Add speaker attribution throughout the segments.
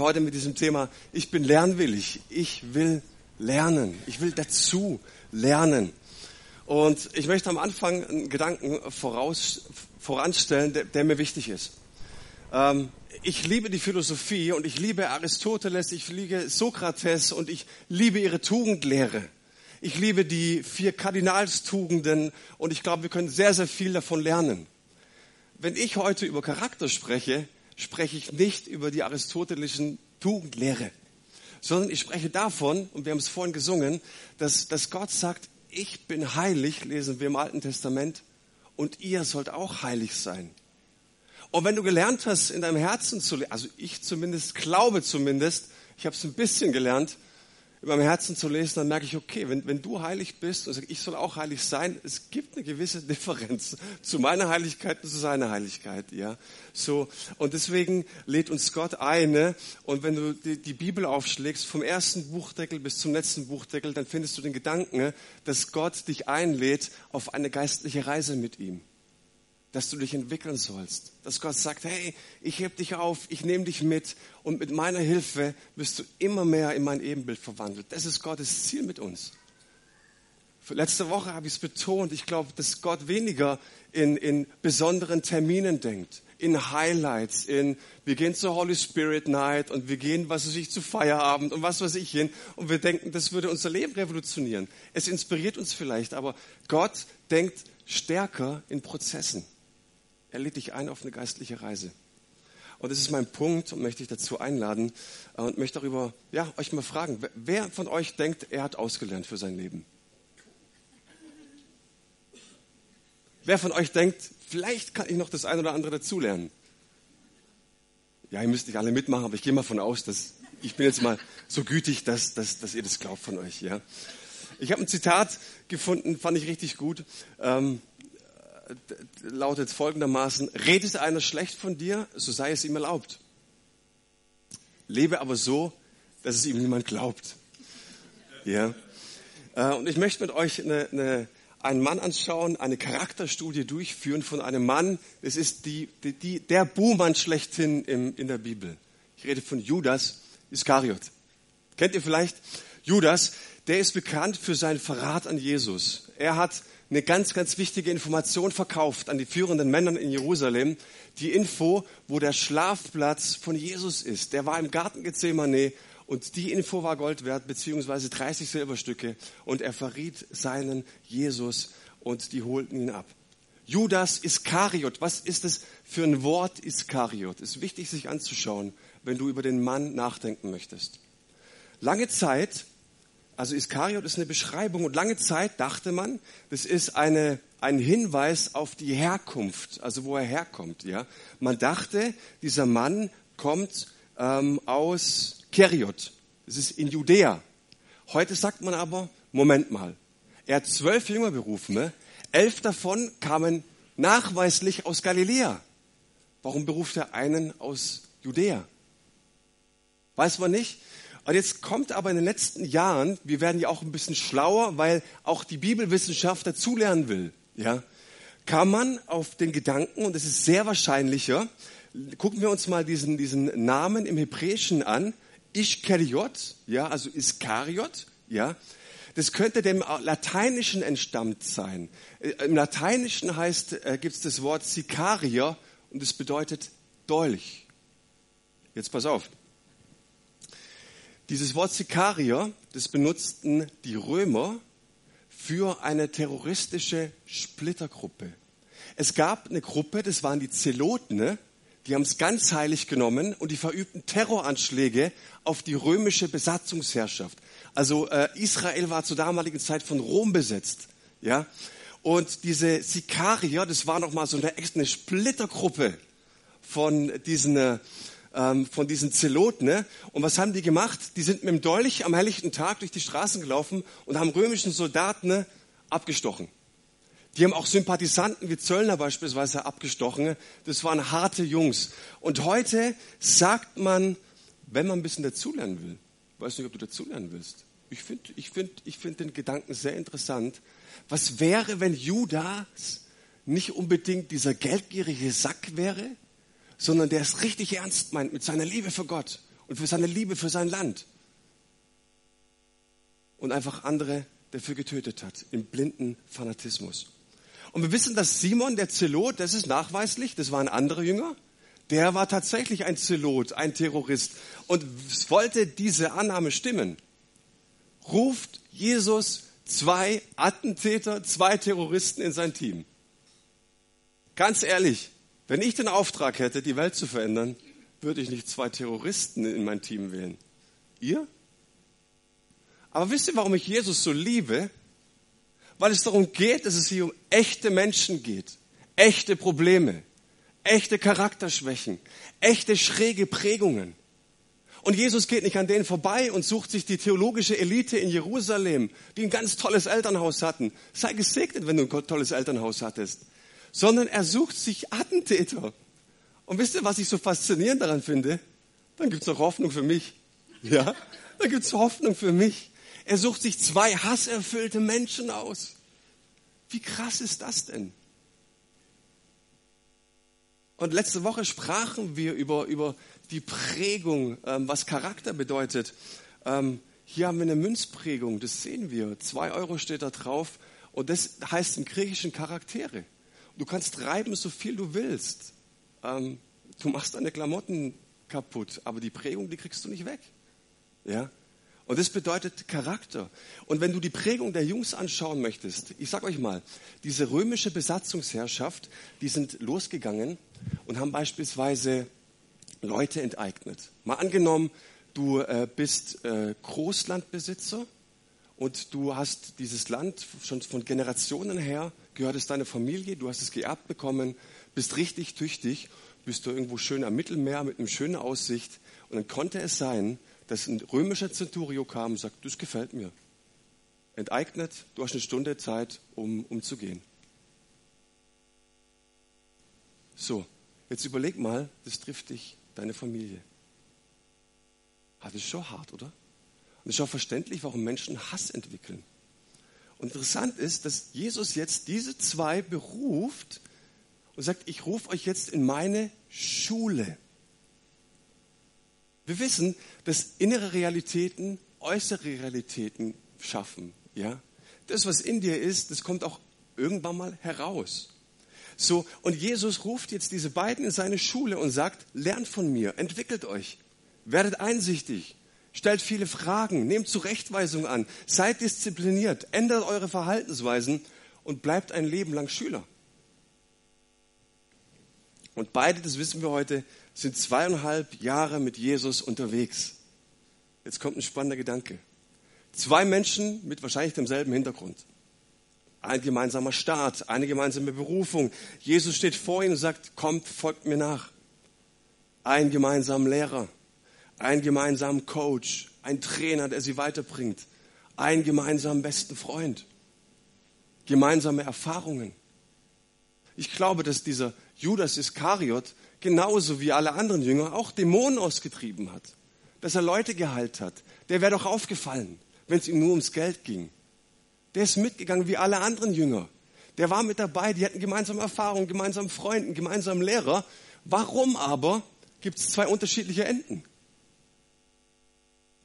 Speaker 1: heute mit diesem Thema, ich bin lernwillig, ich will lernen, ich will dazu lernen. Und ich möchte am Anfang einen Gedanken voraus, voranstellen, der, der mir wichtig ist. Ähm, ich liebe die Philosophie und ich liebe Aristoteles, ich liebe Sokrates und ich liebe ihre Tugendlehre. Ich liebe die vier Kardinalstugenden und ich glaube, wir können sehr, sehr viel davon lernen. Wenn ich heute über Charakter spreche, spreche ich nicht über die aristotelischen Tugendlehre, sondern ich spreche davon, und wir haben es vorhin gesungen, dass, dass Gott sagt, ich bin heilig, lesen wir im Alten Testament, und ihr sollt auch heilig sein. Und wenn du gelernt hast, in deinem Herzen zu leben, also ich zumindest glaube zumindest, ich habe es ein bisschen gelernt, in meinem Herzen zu lesen, dann merke ich, okay, wenn, wenn du heilig bist und sagst, ich soll auch heilig sein, es gibt eine gewisse Differenz zu meiner Heiligkeit und zu seiner Heiligkeit, ja. So. Und deswegen lädt uns Gott eine. Und wenn du die, die Bibel aufschlägst, vom ersten Buchdeckel bis zum letzten Buchdeckel, dann findest du den Gedanken, dass Gott dich einlädt auf eine geistliche Reise mit ihm dass du dich entwickeln sollst. Dass Gott sagt, hey, ich heb dich auf, ich nehme dich mit und mit meiner Hilfe wirst du immer mehr in mein Ebenbild verwandelt. Das ist Gottes Ziel mit uns. Letzte Woche habe ich es betont. Ich glaube, dass Gott weniger in, in besonderen Terminen denkt, in Highlights, in wir gehen zur Holy Spirit Night und wir gehen, was weiß ich, zu Feierabend und was weiß ich hin und wir denken, das würde unser Leben revolutionieren. Es inspiriert uns vielleicht, aber Gott denkt stärker in Prozessen. Er lädt dich ein auf eine geistliche Reise. Und das ist mein Punkt und möchte ich dazu einladen äh, und möchte darüber, ja, euch mal fragen, wer von euch denkt, er hat ausgelernt für sein Leben? Wer von euch denkt, vielleicht kann ich noch das eine oder andere dazulernen? Ja, ihr müsst nicht alle mitmachen, aber ich gehe mal von aus, dass ich bin jetzt mal so gütig, dass, dass, dass ihr das glaubt von euch. Ja. Ich habe ein Zitat gefunden, fand ich richtig gut. Ähm, lautet folgendermaßen, redet einer schlecht von dir, so sei es ihm erlaubt. Lebe aber so, dass es ihm niemand glaubt. Ja. Äh, und ich möchte mit euch eine, eine, einen Mann anschauen, eine Charakterstudie durchführen von einem Mann. Es ist die, die, die, der Buhmann schlechthin im, in der Bibel. Ich rede von Judas Iskariot. Kennt ihr vielleicht? Judas, der ist bekannt für seinen Verrat an Jesus. Er hat eine ganz, ganz wichtige Information verkauft an die führenden Männer in Jerusalem. Die Info, wo der Schlafplatz von Jesus ist. Der war im Garten Gethsemane und die Info war Gold wert, beziehungsweise 30 Silberstücke. Und er verriet seinen Jesus und die holten ihn ab. Judas Iskariot. Was ist es für ein Wort Iskariot? Ist wichtig, sich anzuschauen, wenn du über den Mann nachdenken möchtest. Lange Zeit also Iskariot ist eine Beschreibung und lange Zeit dachte man, das ist eine, ein Hinweis auf die Herkunft, also wo er herkommt. Ja? Man dachte, dieser Mann kommt ähm, aus Keriot, das ist in Judäa. Heute sagt man aber, Moment mal, er hat zwölf Jünger berufen, ne? elf davon kamen nachweislich aus Galiläa. Warum beruft er einen aus Judäa? Weiß man nicht. Und jetzt kommt aber in den letzten Jahren, wir werden ja auch ein bisschen schlauer, weil auch die Bibelwissenschaft dazulernen will, ja, kam man auf den Gedanken, und es ist sehr wahrscheinlicher, gucken wir uns mal diesen, diesen Namen im Hebräischen an, Ischkariot, ja, also Iskariot, ja, das könnte dem Lateinischen entstammt sein. Äh, Im Lateinischen heißt, äh, gibt es das Wort Sikaria und es bedeutet Dolch. Jetzt pass auf. Dieses Wort Sikarier, das benutzten die Römer für eine terroristische Splittergruppe. Es gab eine Gruppe, das waren die Zeloten, die haben es ganz heilig genommen und die verübten Terroranschläge auf die römische Besatzungsherrschaft. Also äh, Israel war zur damaligen Zeit von Rom besetzt, ja. Und diese Sikarier, das war noch mal so eine, eine Splittergruppe von diesen äh, ähm, von diesen Zeloten. Ne? Und was haben die gemacht? Die sind mit dem Dolch am helllichten Tag durch die Straßen gelaufen und haben römischen Soldaten ne, abgestochen. Die haben auch Sympathisanten wie Zöllner beispielsweise abgestochen. Ne? Das waren harte Jungs. Und heute sagt man, wenn man ein bisschen dazulernen will, weiß nicht, ob du dazulernen willst. Ich finde ich find, ich find den Gedanken sehr interessant. Was wäre, wenn Judas nicht unbedingt dieser geldgierige Sack wäre, sondern der es richtig ernst meint mit seiner Liebe für Gott und für seine Liebe für sein Land. Und einfach andere dafür getötet hat, im blinden Fanatismus. Und wir wissen, dass Simon, der Zelot, das ist nachweislich, das war ein anderer Jünger, der war tatsächlich ein Zelot, ein Terrorist. Und wollte diese Annahme stimmen, ruft Jesus zwei Attentäter, zwei Terroristen in sein Team. Ganz ehrlich, wenn ich den Auftrag hätte, die Welt zu verändern, würde ich nicht zwei Terroristen in mein Team wählen. Ihr? Aber wisst ihr, warum ich Jesus so liebe? Weil es darum geht, dass es hier um echte Menschen geht, echte Probleme, echte Charakterschwächen, echte schräge Prägungen. Und Jesus geht nicht an denen vorbei und sucht sich die theologische Elite in Jerusalem, die ein ganz tolles Elternhaus hatten. Sei gesegnet, wenn du ein tolles Elternhaus hattest. Sondern er sucht sich Attentäter. Und wisst ihr, was ich so faszinierend daran finde? Dann gibt's noch Hoffnung für mich. Ja, dann gibt's Hoffnung für mich. Er sucht sich zwei hasserfüllte Menschen aus. Wie krass ist das denn? Und letzte Woche sprachen wir über, über die Prägung, ähm, was Charakter bedeutet. Ähm, hier haben wir eine Münzprägung, das sehen wir. Zwei Euro steht da drauf und das heißt im Griechischen Charaktere. Du kannst reiben, so viel du willst. Ähm, du machst deine Klamotten kaputt, aber die Prägung, die kriegst du nicht weg. Ja? Und das bedeutet Charakter. Und wenn du die Prägung der Jungs anschauen möchtest, ich sag euch mal, diese römische Besatzungsherrschaft, die sind losgegangen und haben beispielsweise Leute enteignet. Mal angenommen, du äh, bist äh, Großlandbesitzer und du hast dieses Land schon von Generationen her, gehört es deiner Familie, du hast es geerbt bekommen, bist richtig tüchtig, bist du irgendwo schön am Mittelmeer mit einer schönen Aussicht und dann konnte es sein, dass ein römischer Zenturio kam und sagt, das gefällt mir. Enteignet, du hast eine Stunde Zeit, um, um zu gehen. So, jetzt überleg mal, das trifft dich, deine Familie. Das ist schon hart, oder? Und es ist auch verständlich, warum Menschen Hass entwickeln. Interessant ist, dass Jesus jetzt diese zwei beruft und sagt, ich rufe euch jetzt in meine Schule. Wir wissen, dass innere Realitäten äußere Realitäten schaffen. Ja? Das, was in dir ist, das kommt auch irgendwann mal heraus. So, und Jesus ruft jetzt diese beiden in seine Schule und sagt, lernt von mir, entwickelt euch, werdet einsichtig, stellt viele Fragen, nehmt Zurechtweisung an, seid diszipliniert, ändert eure Verhaltensweisen und bleibt ein Leben lang Schüler. Und beide, das wissen wir heute, sind zweieinhalb Jahre mit Jesus unterwegs. Jetzt kommt ein spannender Gedanke. Zwei Menschen mit wahrscheinlich demselben Hintergrund. Ein gemeinsamer Staat, eine gemeinsame Berufung. Jesus steht vor ihnen und sagt, kommt, folgt mir nach. Ein gemeinsamer Lehrer, ein gemeinsamer Coach, ein Trainer, der sie weiterbringt, ein gemeinsamen besten Freund, gemeinsame Erfahrungen. Ich glaube, dass dieser Judas Iskariot genauso wie alle anderen Jünger auch Dämonen ausgetrieben hat, dass er Leute geheilt hat. Der wäre doch aufgefallen, wenn es ihm nur ums Geld ging. Der ist mitgegangen wie alle anderen Jünger. Der war mit dabei, die hatten gemeinsame Erfahrungen, gemeinsam Freunden, gemeinsam Lehrer. Warum aber gibt es zwei unterschiedliche Enden?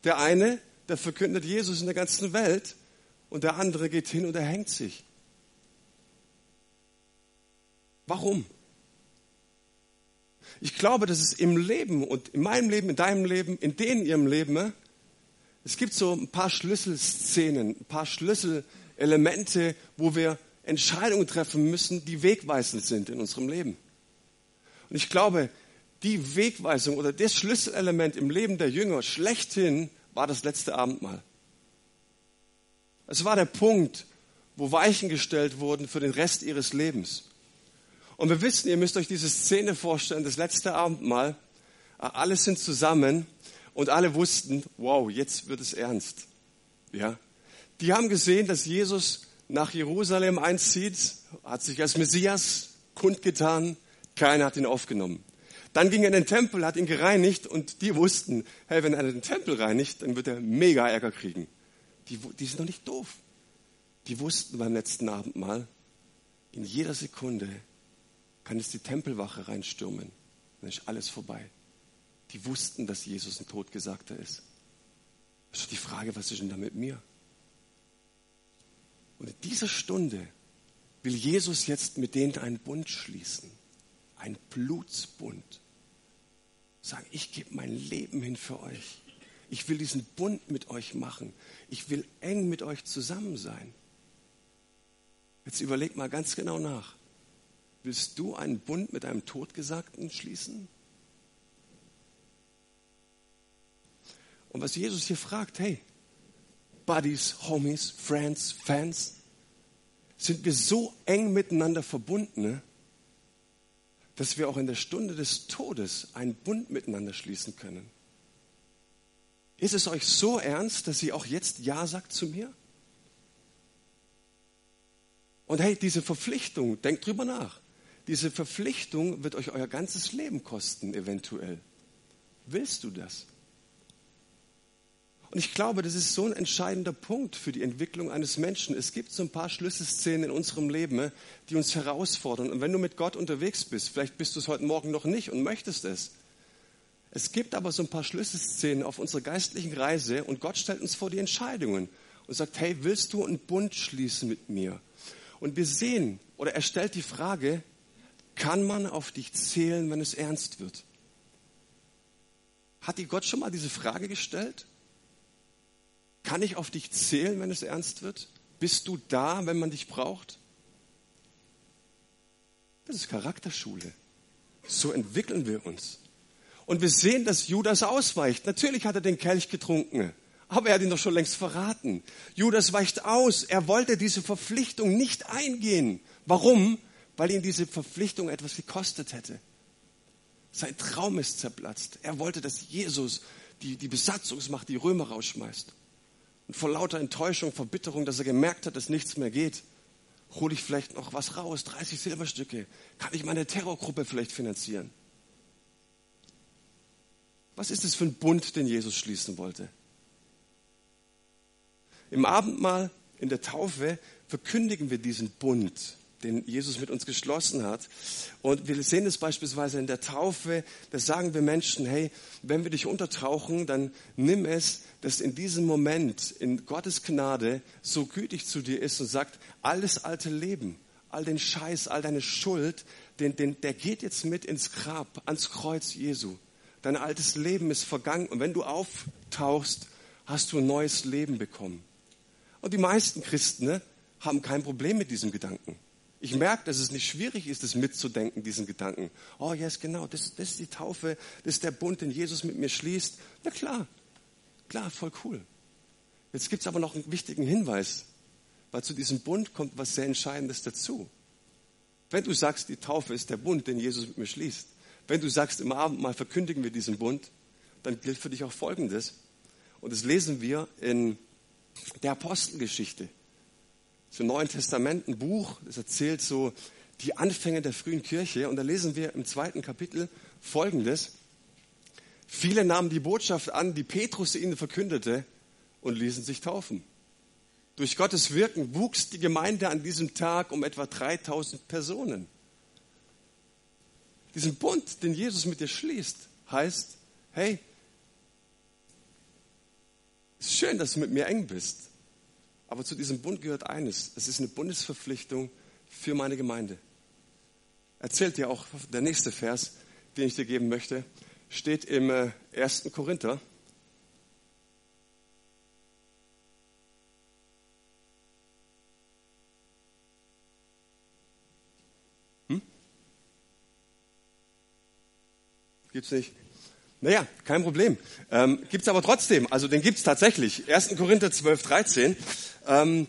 Speaker 1: Der eine, der verkündet Jesus in der ganzen Welt und der andere geht hin und er hängt sich. Warum? Ich glaube, dass es im Leben und in meinem Leben, in deinem Leben, in denen ihrem Leben, es gibt so ein paar Schlüsselszenen, ein paar Schlüsselelemente, wo wir Entscheidungen treffen müssen, die wegweisend sind in unserem Leben. Und ich glaube, die Wegweisung oder das Schlüsselelement im Leben der Jünger schlechthin war das letzte Abendmahl. Es war der Punkt, wo Weichen gestellt wurden für den Rest ihres Lebens. Und wir wissen, ihr müsst euch diese Szene vorstellen, das letzte Abendmahl. Alle sind zusammen und alle wussten, wow, jetzt wird es ernst. Ja. Die haben gesehen, dass Jesus nach Jerusalem einzieht, hat sich als Messias kundgetan, keiner hat ihn aufgenommen. Dann ging er in den Tempel, hat ihn gereinigt und die wussten, hey, wenn er den Tempel reinigt, dann wird er mega Ärger kriegen. Die, die sind doch nicht doof. Die wussten beim letzten Abendmahl, in jeder Sekunde kann es die Tempelwache reinstürmen. Dann ist alles vorbei. die wussten, dass Jesus ein Todgesagter ist. Das ist die Frage, was ist denn da mit mir? Und in dieser Stunde will Jesus jetzt mit denen einen Bund schließen. Ein Blutsbund. Sagen, ich gebe mein Leben hin für euch. Ich will diesen Bund mit euch machen. Ich will eng mit euch zusammen sein. Jetzt überleg mal ganz genau nach. Willst du einen Bund mit einem Todgesagten schließen? Und was Jesus hier fragt, hey, Buddies, Homies, Friends, Fans, sind wir so eng miteinander verbunden, ne, dass wir auch in der Stunde des Todes einen Bund miteinander schließen können. Ist es euch so ernst, dass ihr auch jetzt Ja sagt zu mir? Und hey, diese Verpflichtung, denkt drüber nach. Diese Verpflichtung wird euch euer ganzes Leben kosten, eventuell. Willst du das? Und ich glaube, das ist so ein entscheidender Punkt für die Entwicklung eines Menschen. Es gibt so ein paar Schlüsselszenen in unserem Leben, die uns herausfordern. Und wenn du mit Gott unterwegs bist, vielleicht bist du es heute Morgen noch nicht und möchtest es. Es gibt aber so ein paar Schlüsselszenen auf unserer geistlichen Reise und Gott stellt uns vor die Entscheidungen und sagt, hey, willst du einen Bund schließen mit mir? Und wir sehen, oder er stellt die Frage, kann man auf dich zählen, wenn es ernst wird? Hat die Gott schon mal diese Frage gestellt? Kann ich auf dich zählen, wenn es ernst wird? Bist du da, wenn man dich braucht? Das ist Charakterschule. So entwickeln wir uns. Und wir sehen, dass Judas ausweicht. Natürlich hat er den Kelch getrunken, aber er hat ihn doch schon längst verraten. Judas weicht aus. Er wollte diese Verpflichtung nicht eingehen. Warum? Weil ihn diese Verpflichtung etwas gekostet hätte. Sein Traum ist zerplatzt. Er wollte, dass Jesus die, die Besatzungsmacht, die Römer rausschmeißt. Vor lauter Enttäuschung, Verbitterung, dass er gemerkt hat, dass nichts mehr geht, hole ich vielleicht noch was raus, 30 Silberstücke. Kann ich meine Terrorgruppe vielleicht finanzieren? Was ist es für ein Bund, den Jesus schließen wollte? Im Abendmahl, in der Taufe, verkündigen wir diesen Bund den Jesus mit uns geschlossen hat. Und wir sehen es beispielsweise in der Taufe, da sagen wir Menschen, hey, wenn wir dich untertauchen, dann nimm es, dass in diesem Moment in Gottes Gnade so gütig zu dir ist und sagt, alles alte Leben, all den Scheiß, all deine Schuld, den, den, der geht jetzt mit ins Grab, ans Kreuz Jesu. Dein altes Leben ist vergangen und wenn du auftauchst, hast du ein neues Leben bekommen. Und die meisten Christen ne, haben kein Problem mit diesem Gedanken. Ich merke, dass es nicht schwierig ist, das mitzudenken, diesen Gedanken. Oh, yes, genau, das, das ist die Taufe, das ist der Bund, den Jesus mit mir schließt. Na klar, klar, voll cool. Jetzt gibt es aber noch einen wichtigen Hinweis, weil zu diesem Bund kommt was sehr Entscheidendes dazu. Wenn du sagst, die Taufe ist der Bund, den Jesus mit mir schließt, wenn du sagst, im Abendmahl verkündigen wir diesen Bund, dann gilt für dich auch Folgendes. Und das lesen wir in der Apostelgeschichte zum Neuen Testament ein Buch, das erzählt so die Anfänge der frühen Kirche. Und da lesen wir im zweiten Kapitel Folgendes. Viele nahmen die Botschaft an, die Petrus ihnen verkündete und ließen sich taufen. Durch Gottes Wirken wuchs die Gemeinde an diesem Tag um etwa 3000 Personen. Diesen Bund, den Jesus mit dir schließt, heißt, hey, es ist schön, dass du mit mir eng bist. Aber zu diesem Bund gehört eines. Es ist eine Bundesverpflichtung für meine Gemeinde. Erzählt dir auch der nächste Vers, den ich dir geben möchte, steht im 1. Äh, Korinther. Hm? Gibt's nicht? Naja, kein Problem. Ähm, gibt aber trotzdem. Also den gibt es tatsächlich. 1. Korinther 12, 13. Ähm,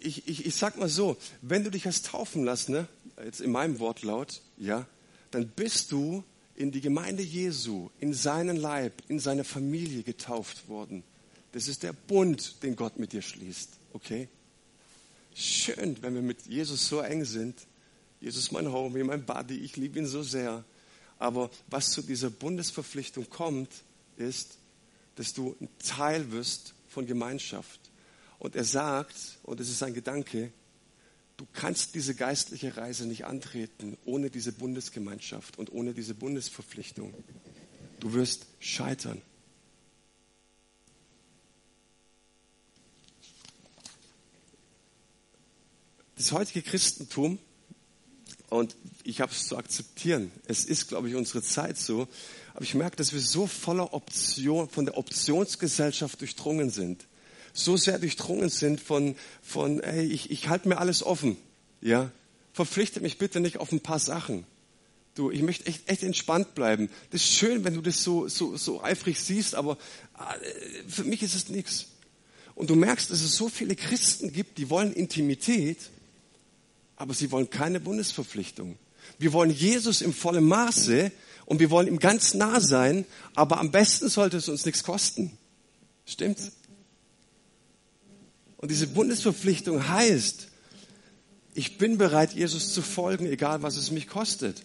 Speaker 1: ich, ich, ich sag mal so, wenn du dich hast taufen lassen, ne, jetzt in meinem Wortlaut, ja, dann bist du in die Gemeinde Jesu, in seinen Leib, in seine Familie getauft worden. Das ist der Bund, den Gott mit dir schließt. Okay? Schön, wenn wir mit Jesus so eng sind. Jesus mein Homie, mein Buddy, ich liebe ihn so sehr. Aber was zu dieser Bundesverpflichtung kommt, ist, dass du ein Teil wirst von Gemeinschaft. Und er sagt, und es ist ein Gedanke, du kannst diese geistliche Reise nicht antreten ohne diese Bundesgemeinschaft und ohne diese Bundesverpflichtung. Du wirst scheitern. Das heutige Christentum, und ich habe es zu akzeptieren, es ist, glaube ich, unsere Zeit so, aber ich merke, dass wir so voller Option, von der Optionsgesellschaft durchdrungen sind. So sehr durchdrungen sind von, von ey, ich, ich halte mir alles offen. Ja, verpflichte mich bitte nicht auf ein paar Sachen. Du, ich möchte echt, echt entspannt bleiben. Das ist schön, wenn du das so, so, so eifrig siehst, aber äh, für mich ist es nichts. Und du merkst, dass es so viele Christen gibt, die wollen Intimität, aber sie wollen keine Bundesverpflichtung. Wir wollen Jesus im vollen Maße und wir wollen ihm ganz nah sein, aber am besten sollte es uns nichts kosten. Stimmt's? Und diese Bundesverpflichtung heißt, ich bin bereit, Jesus zu folgen, egal was es mich kostet.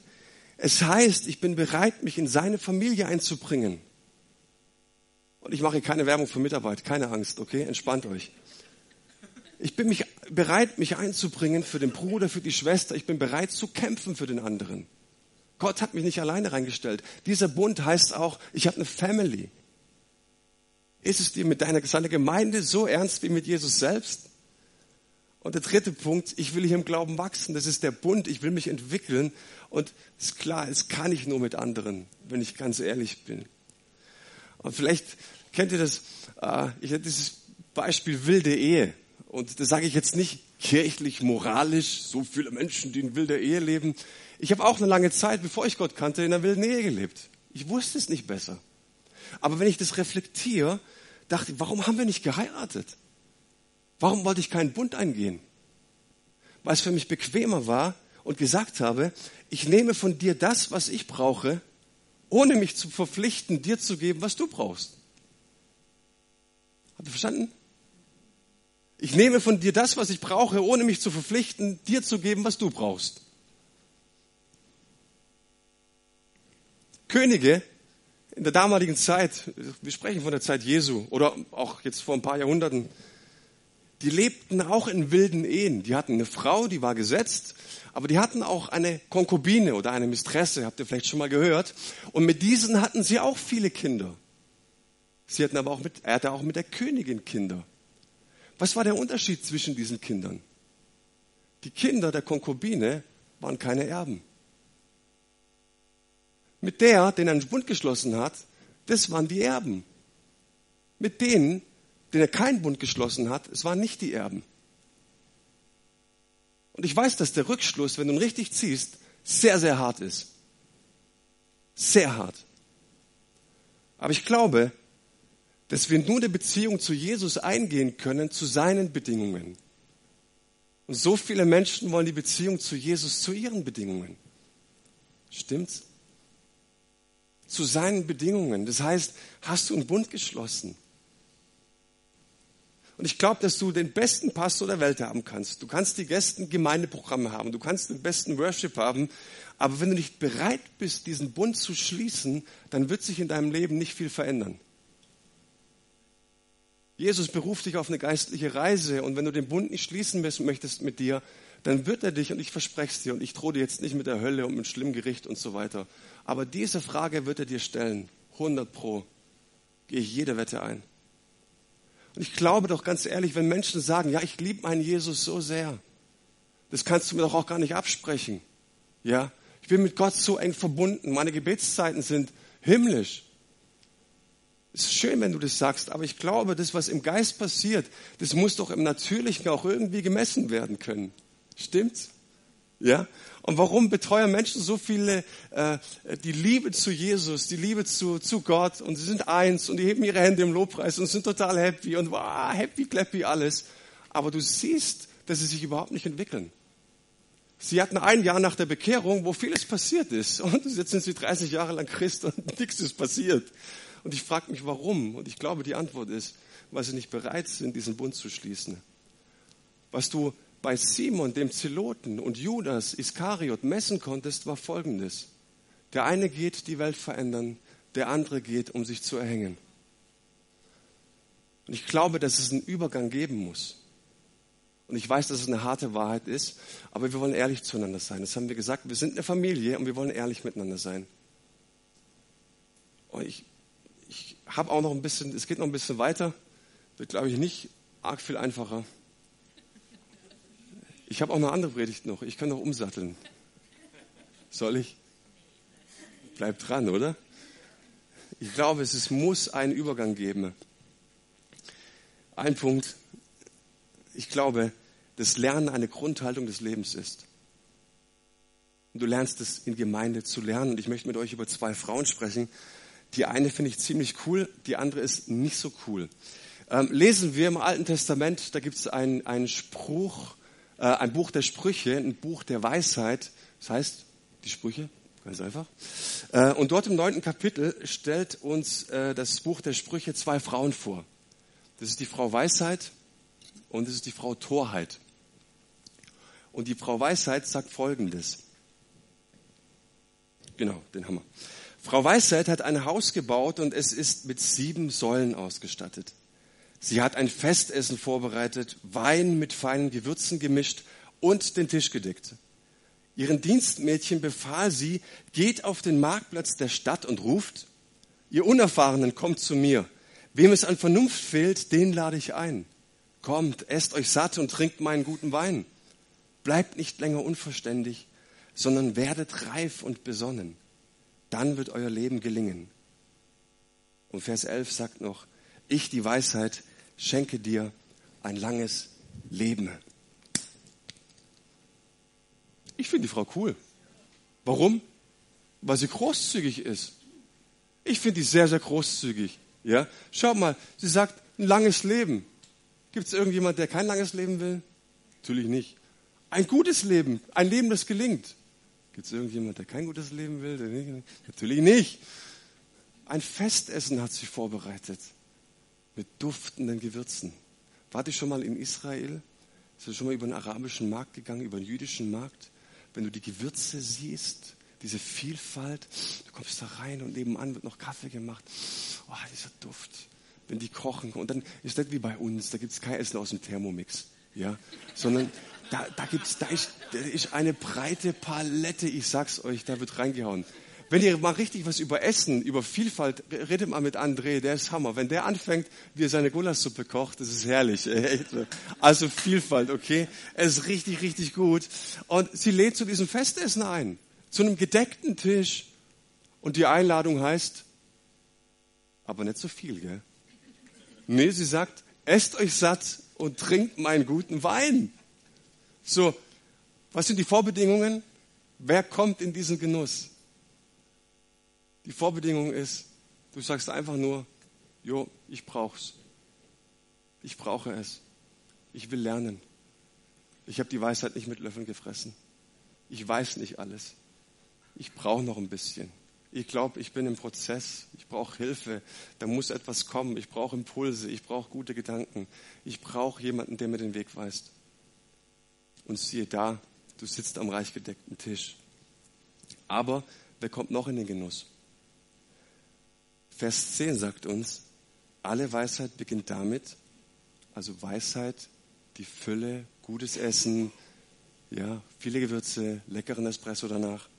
Speaker 1: Es heißt, ich bin bereit, mich in seine Familie einzubringen. Und ich mache keine Werbung für Mitarbeit, keine Angst, okay? Entspannt euch. Ich bin mich bereit, mich einzubringen für den Bruder, für die Schwester. Ich bin bereit zu kämpfen für den anderen. Gott hat mich nicht alleine reingestellt. Dieser Bund heißt auch, ich habe eine Family. Ist es dir mit deiner seiner Gemeinde so ernst wie mit Jesus selbst? Und der dritte Punkt, ich will hier im Glauben wachsen. Das ist der Bund. Ich will mich entwickeln. Und es ist klar, es kann ich nur mit anderen, wenn ich ganz ehrlich bin. Und vielleicht kennt ihr das, äh, ich dieses Beispiel wilde Ehe. Und das sage ich jetzt nicht kirchlich, moralisch, so viele Menschen, die in wilder Ehe leben. Ich habe auch eine lange Zeit, bevor ich Gott kannte, in einer wilden Ehe gelebt. Ich wusste es nicht besser. Aber wenn ich das reflektiere, dachte ich, warum haben wir nicht geheiratet? Warum wollte ich keinen Bund eingehen? Weil es für mich bequemer war und gesagt habe, ich nehme von dir das, was ich brauche, ohne mich zu verpflichten, dir zu geben, was du brauchst. Habt ihr verstanden? Ich nehme von dir das, was ich brauche, ohne mich zu verpflichten, dir zu geben, was du brauchst. Könige in der damaligen Zeit, wir sprechen von der Zeit Jesu oder auch jetzt vor ein paar Jahrhunderten, die lebten auch in wilden Ehen. Die hatten eine Frau, die war gesetzt, aber die hatten auch eine Konkubine oder eine Mistresse, habt ihr vielleicht schon mal gehört. Und mit diesen hatten sie auch viele Kinder. Sie hatten aber auch mit, er hatte auch mit der Königin Kinder. Was war der Unterschied zwischen diesen Kindern? Die Kinder der Konkubine waren keine Erben. Mit der, den er einen Bund geschlossen hat, das waren die Erben. Mit denen, den er keinen Bund geschlossen hat, es waren nicht die Erben. Und ich weiß, dass der Rückschluss, wenn du ihn richtig ziehst, sehr, sehr hart ist. Sehr hart. Aber ich glaube, dass wir nur eine Beziehung zu Jesus eingehen können, zu seinen Bedingungen. Und so viele Menschen wollen die Beziehung zu Jesus zu ihren Bedingungen. Stimmt's? Zu seinen Bedingungen. Das heißt, hast du einen Bund geschlossen? Und ich glaube, dass du den besten Pastor der Welt haben kannst. Du kannst die besten Gemeindeprogramme haben. Du kannst den besten Worship haben. Aber wenn du nicht bereit bist, diesen Bund zu schließen, dann wird sich in deinem Leben nicht viel verändern. Jesus beruft dich auf eine geistliche Reise. Und wenn du den Bund nicht schließen möchtest mit dir, dann wird er dich, und ich verspreche es dir, und ich drohe dir jetzt nicht mit der Hölle und mit schlimmem Gericht und so weiter, aber diese Frage wird er dir stellen, 100 pro, gehe ich jede Wette ein. Und ich glaube doch ganz ehrlich, wenn Menschen sagen, ja, ich liebe meinen Jesus so sehr, das kannst du mir doch auch gar nicht absprechen. Ja, ich bin mit Gott so eng verbunden, meine Gebetszeiten sind himmlisch. Es ist schön, wenn du das sagst, aber ich glaube, das, was im Geist passiert, das muss doch im Natürlichen auch irgendwie gemessen werden können. Stimmt's? Ja? Und warum betreuen Menschen so viele äh, die Liebe zu Jesus, die Liebe zu, zu Gott und sie sind eins und die heben ihre Hände im Lobpreis und sind total happy und wow, happy, clappy, alles. Aber du siehst, dass sie sich überhaupt nicht entwickeln. Sie hatten ein Jahr nach der Bekehrung, wo vieles passiert ist. Und jetzt sind sie 30 Jahre lang Christ und nichts ist passiert. Und ich frage mich, warum? Und ich glaube, die Antwort ist, weil sie nicht bereit sind, diesen Bund zu schließen. Was du bei Simon, dem Zeloten und Judas Iskariot messen konntest, war folgendes. Der eine geht die Welt verändern, der andere geht, um sich zu erhängen. Und ich glaube, dass es einen Übergang geben muss. Und ich weiß, dass es eine harte Wahrheit ist, aber wir wollen ehrlich zueinander sein. Das haben wir gesagt. Wir sind eine Familie und wir wollen ehrlich miteinander sein. Und ich, habe auch noch ein bisschen, es geht noch ein bisschen weiter, wird glaube ich nicht arg viel einfacher. Ich habe auch eine andere Predigt noch, ich kann noch umsatteln. Soll ich? Bleib dran, oder? Ich glaube, es, es muss einen Übergang geben. Ein Punkt, ich glaube, dass Lernen eine Grundhaltung des Lebens ist. Und du lernst es in Gemeinde zu lernen. Und ich möchte mit euch über zwei Frauen sprechen. Die eine finde ich ziemlich cool, die andere ist nicht so cool. Ähm, lesen wir im Alten Testament, da gibt es einen, einen Spruch, äh, ein Buch der Sprüche, ein Buch der Weisheit. Das heißt, die Sprüche, ganz einfach. Äh, und dort im neunten Kapitel stellt uns äh, das Buch der Sprüche zwei Frauen vor. Das ist die Frau Weisheit und das ist die Frau Torheit. Und die Frau Weisheit sagt Folgendes. Genau, den wir. Frau Weisheit hat ein Haus gebaut und es ist mit sieben Säulen ausgestattet. Sie hat ein Festessen vorbereitet, Wein mit feinen Gewürzen gemischt und den Tisch gedeckt. Ihren Dienstmädchen befahl sie, geht auf den Marktplatz der Stadt und ruft, ihr Unerfahrenen kommt zu mir. Wem es an Vernunft fehlt, den lade ich ein. Kommt, esst euch satt und trinkt meinen guten Wein. Bleibt nicht länger unverständig, sondern werdet reif und besonnen. Dann wird euer Leben gelingen. Und Vers 11 sagt noch, ich, die Weisheit, schenke dir ein langes Leben. Ich finde die Frau cool. Warum? Weil sie großzügig ist. Ich finde die sehr, sehr großzügig. Ja? Schaut mal, sie sagt, ein langes Leben. Gibt es irgendjemand, der kein langes Leben will? Natürlich nicht. Ein gutes Leben, ein Leben, das gelingt. Gibt es irgendjemand, der kein gutes Leben will? Natürlich nicht. Ein Festessen hat sie vorbereitet mit duftenden Gewürzen. Wart ihr schon mal in Israel? Bist du schon mal über den arabischen Markt gegangen, über den jüdischen Markt? Wenn du die Gewürze siehst, diese Vielfalt, du kommst da rein und nebenan wird noch Kaffee gemacht. Oh, dieser Duft. Wenn die kochen. Und dann ist das wie bei uns, da gibt es kein Essen aus dem Thermomix. Ja? Sondern da, da, gibt's, da, ist, da ist eine breite Palette, ich sag's euch, da wird reingehauen. Wenn ihr mal richtig was über Essen, über Vielfalt, redet mal mit André, der ist Hammer. Wenn der anfängt, wie er seine Gulaschsuppe kocht, das ist herrlich. Also Vielfalt, okay? Es ist richtig, richtig gut. Und sie lädt zu diesem Festessen ein, zu einem gedeckten Tisch. Und die Einladung heißt, aber nicht so viel, gell? Nee, sie sagt, esst euch satt und trinkt meinen guten Wein. So, was sind die Vorbedingungen? Wer kommt in diesen Genuss? Die Vorbedingung ist, du sagst einfach nur, jo, ich brauch's. Ich brauche es. Ich will lernen. Ich habe die Weisheit nicht mit Löffeln gefressen. Ich weiß nicht alles. Ich brauche noch ein bisschen. Ich glaube, ich bin im Prozess. Ich brauche Hilfe. Da muss etwas kommen. Ich brauche Impulse. Ich brauche gute Gedanken. Ich brauche jemanden, der mir den Weg weist. Und siehe da, du sitzt am reich gedeckten Tisch. Aber wer kommt noch in den Genuss? Vers 10 sagt uns, alle Weisheit beginnt damit, also Weisheit, die Fülle, gutes Essen, ja, viele Gewürze, leckeren Espresso danach,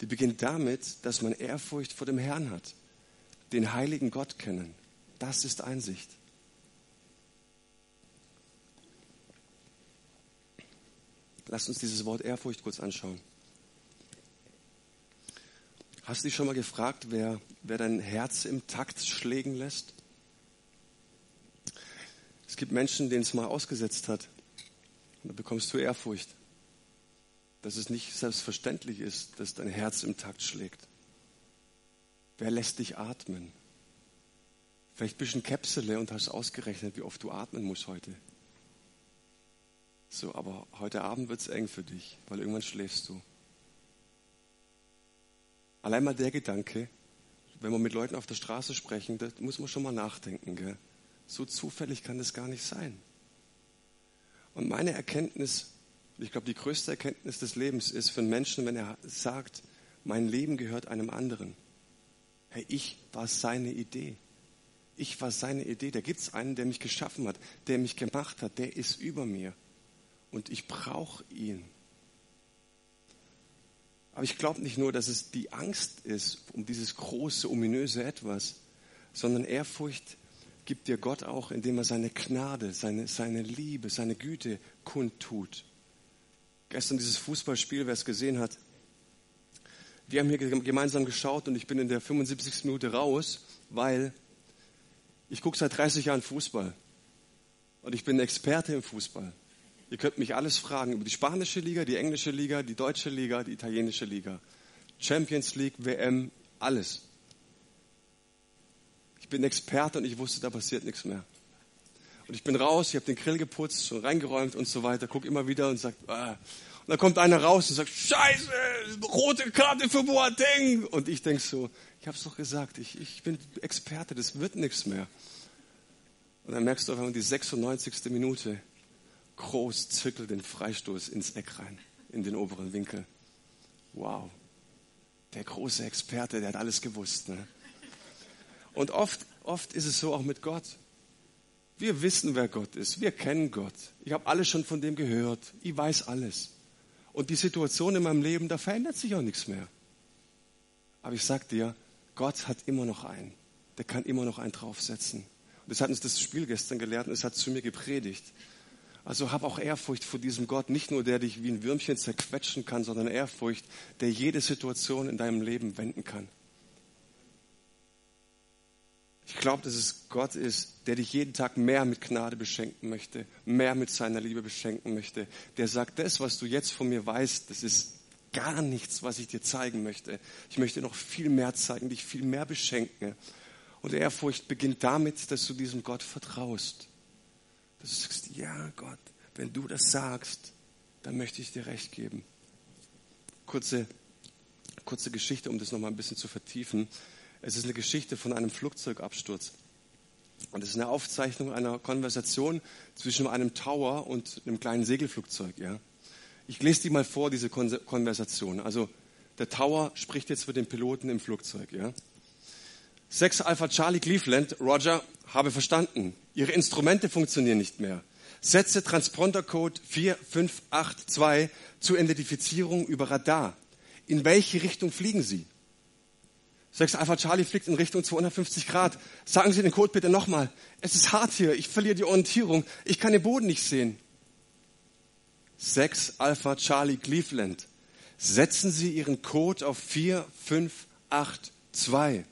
Speaker 1: die beginnt damit, dass man Ehrfurcht vor dem Herrn hat, den heiligen Gott kennen. Das ist Einsicht. Lass uns dieses Wort Ehrfurcht kurz anschauen. Hast du dich schon mal gefragt, wer, wer dein Herz im Takt schlägen lässt? Es gibt Menschen, denen es mal ausgesetzt hat. Und da bekommst du Ehrfurcht, dass es nicht selbstverständlich ist, dass dein Herz im Takt schlägt. Wer lässt dich atmen? Vielleicht bist du ein Käpsele und hast ausgerechnet, wie oft du atmen musst heute. So, aber heute Abend wird es eng für dich, weil irgendwann schläfst du. Allein mal der Gedanke, wenn wir mit Leuten auf der Straße sprechen, da muss man schon mal nachdenken. Gell? So zufällig kann das gar nicht sein. Und meine Erkenntnis, ich glaube, die größte Erkenntnis des Lebens ist für einen Menschen, wenn er sagt, mein Leben gehört einem anderen. Hey, ich war seine Idee. Ich war seine Idee. Da gibt es einen, der mich geschaffen hat, der mich gemacht hat, der ist über mir. Und ich brauche ihn. Aber ich glaube nicht nur, dass es die Angst ist um dieses große, ominöse Etwas, sondern Ehrfurcht gibt dir Gott auch, indem er seine Gnade, seine, seine Liebe, seine Güte kundtut. Gestern dieses Fußballspiel, wer es gesehen hat, wir haben hier gemeinsam geschaut und ich bin in der 75. Minute raus, weil ich gucke seit 30 Jahren Fußball und ich bin Experte im Fußball. Ihr könnt mich alles fragen über die spanische Liga, die englische Liga, die deutsche Liga, die italienische Liga, Champions League, WM, alles. Ich bin Experte und ich wusste, da passiert nichts mehr. Und ich bin raus, ich habe den Grill geputzt und reingeräumt und so weiter, gucke immer wieder und sage, ah. und dann kommt einer raus und sagt, Scheiße, rote Karte für Boateng. Und ich denk so, ich habe es doch gesagt, ich, ich bin Experte, das wird nichts mehr. Und dann merkst du auf einmal die 96. Minute, groß zirkelt den Freistoß ins Eck rein, in den oberen Winkel. Wow, der große Experte, der hat alles gewusst. Ne? Und oft, oft ist es so auch mit Gott. Wir wissen, wer Gott ist. Wir kennen Gott. Ich habe alles schon von dem gehört. Ich weiß alles. Und die Situation in meinem Leben, da verändert sich auch nichts mehr. Aber ich sag dir, Gott hat immer noch einen. Der kann immer noch einen draufsetzen. Und das hat uns das Spiel gestern gelehrt und es hat zu mir gepredigt. Also hab auch Ehrfurcht vor diesem Gott, nicht nur der dich wie ein Würmchen zerquetschen kann, sondern Ehrfurcht, der jede Situation in deinem Leben wenden kann. Ich glaube, dass es Gott ist, der dich jeden Tag mehr mit Gnade beschenken möchte, mehr mit seiner Liebe beschenken möchte. Der sagt, das, was du jetzt von mir weißt, das ist gar nichts, was ich dir zeigen möchte. Ich möchte noch viel mehr zeigen, dich viel mehr beschenken. Und Ehrfurcht beginnt damit, dass du diesem Gott vertraust. Du sagst, ja Gott, wenn du das sagst, dann möchte ich dir recht geben. Kurze, kurze Geschichte, um das nochmal ein bisschen zu vertiefen. Es ist eine Geschichte von einem Flugzeugabsturz. Und es ist eine Aufzeichnung einer Konversation zwischen einem Tower und einem kleinen Segelflugzeug. Ja. Ich lese die mal vor, diese Konversation. Also der Tower spricht jetzt mit dem Piloten im Flugzeug. Ja. 6 Alpha Charlie Cleveland, Roger, habe verstanden. Ihre Instrumente funktionieren nicht mehr. Setze Transpondercode 4582 zur Identifizierung über Radar. In welche Richtung fliegen Sie? 6 Alpha Charlie fliegt in Richtung 250 Grad. Sagen Sie den Code bitte nochmal. Es ist hart hier. Ich verliere die Orientierung. Ich kann den Boden nicht sehen. 6 Alpha Charlie Cleveland. Setzen Sie Ihren Code auf 4582.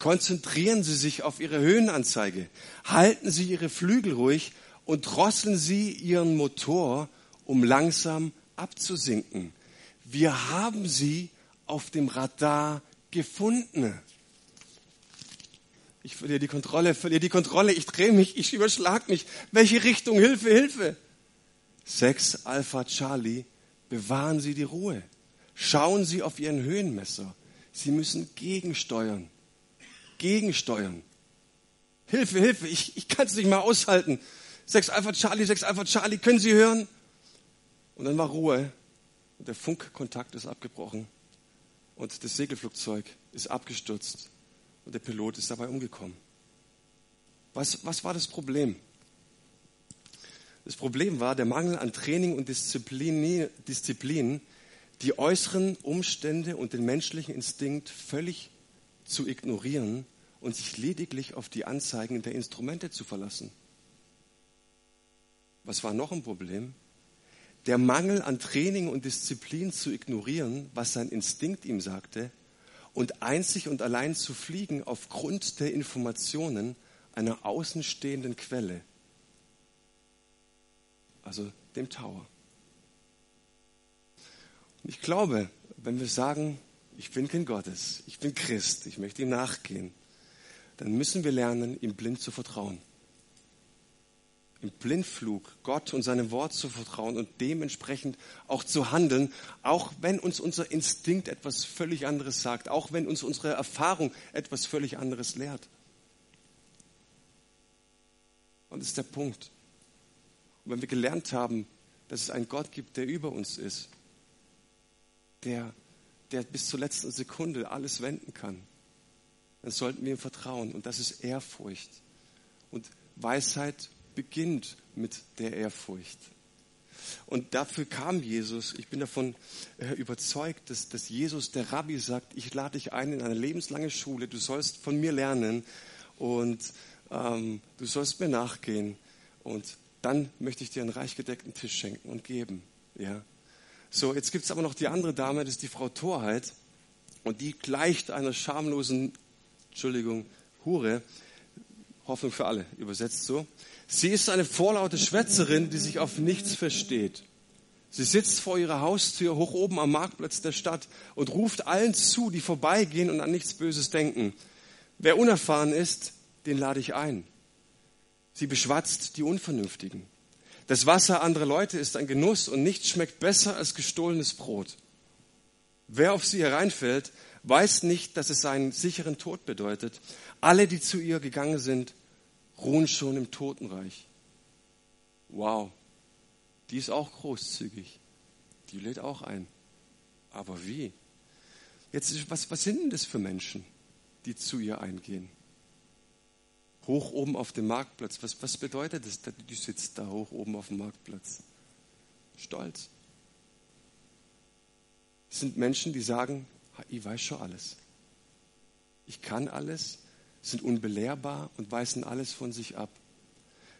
Speaker 1: Konzentrieren Sie sich auf Ihre Höhenanzeige. Halten Sie Ihre Flügel ruhig und drosseln Sie Ihren Motor, um langsam abzusinken. Wir haben Sie auf dem Radar gefunden. Ich verliere die Kontrolle, verliere die Kontrolle, ich drehe mich, ich überschlag mich. Welche Richtung? Hilfe, Hilfe. Sechs Alpha Charlie, bewahren Sie die Ruhe. Schauen Sie auf Ihren Höhenmesser. Sie müssen gegensteuern. Gegensteuern. Hilfe, Hilfe, ich, ich kann es nicht mehr aushalten. Sechs Alpha Charlie, sechs Alpha Charlie, können Sie hören? Und dann war Ruhe und der Funkkontakt ist abgebrochen und das Segelflugzeug ist abgestürzt und der Pilot ist dabei umgekommen. Was, was war das Problem? Das Problem war der Mangel an Training und Disziplin, Disziplin, die äußeren Umstände und den menschlichen Instinkt völlig zu ignorieren und sich lediglich auf die Anzeigen der Instrumente zu verlassen. Was war noch ein Problem? der Mangel an Training und Disziplin zu ignorieren, was sein Instinkt ihm sagte, und einzig und allein zu fliegen aufgrund der Informationen einer außenstehenden Quelle, also dem Tower. Und ich glaube, wenn wir sagen, ich bin Kind Gottes, ich bin Christ, ich möchte ihm nachgehen, dann müssen wir lernen, ihm blind zu vertrauen im Blindflug Gott und seinem Wort zu vertrauen und dementsprechend auch zu handeln, auch wenn uns unser Instinkt etwas völlig anderes sagt, auch wenn uns unsere Erfahrung etwas völlig anderes lehrt. Und das ist der Punkt. Und wenn wir gelernt haben, dass es einen Gott gibt, der über uns ist, der, der bis zur letzten Sekunde alles wenden kann, dann sollten wir ihm vertrauen. Und das ist Ehrfurcht. Und Weisheit beginnt mit der Ehrfurcht. Und dafür kam Jesus. Ich bin davon äh, überzeugt, dass, dass Jesus, der Rabbi, sagt, ich lade dich ein in eine lebenslange Schule. Du sollst von mir lernen und ähm, du sollst mir nachgehen. Und dann möchte ich dir einen reich gedeckten Tisch schenken und geben. Ja. So, jetzt gibt es aber noch die andere Dame, das ist die Frau Torheit. Und die gleicht einer schamlosen, Entschuldigung, Hure. Hoffnung für alle, übersetzt so. Sie ist eine vorlaute Schwätzerin, die sich auf nichts versteht. Sie sitzt vor ihrer Haustür hoch oben am Marktplatz der Stadt und ruft allen zu, die vorbeigehen und an nichts Böses denken. Wer unerfahren ist, den lade ich ein. Sie beschwatzt die Unvernünftigen. Das Wasser anderer Leute ist ein Genuss und nichts schmeckt besser als gestohlenes Brot. Wer auf sie hereinfällt, weiß nicht, dass es seinen sicheren Tod bedeutet. Alle, die zu ihr gegangen sind, ruhen schon im Totenreich. Wow, die ist auch großzügig. Die lädt auch ein. Aber wie? Jetzt, was, was sind denn das für Menschen, die zu ihr eingehen? Hoch oben auf dem Marktplatz. Was, was bedeutet das? Die sitzt da hoch oben auf dem Marktplatz. Stolz. Das sind Menschen, die sagen, ich weiß schon alles. Ich kann alles, sind unbelehrbar und weisen alles von sich ab.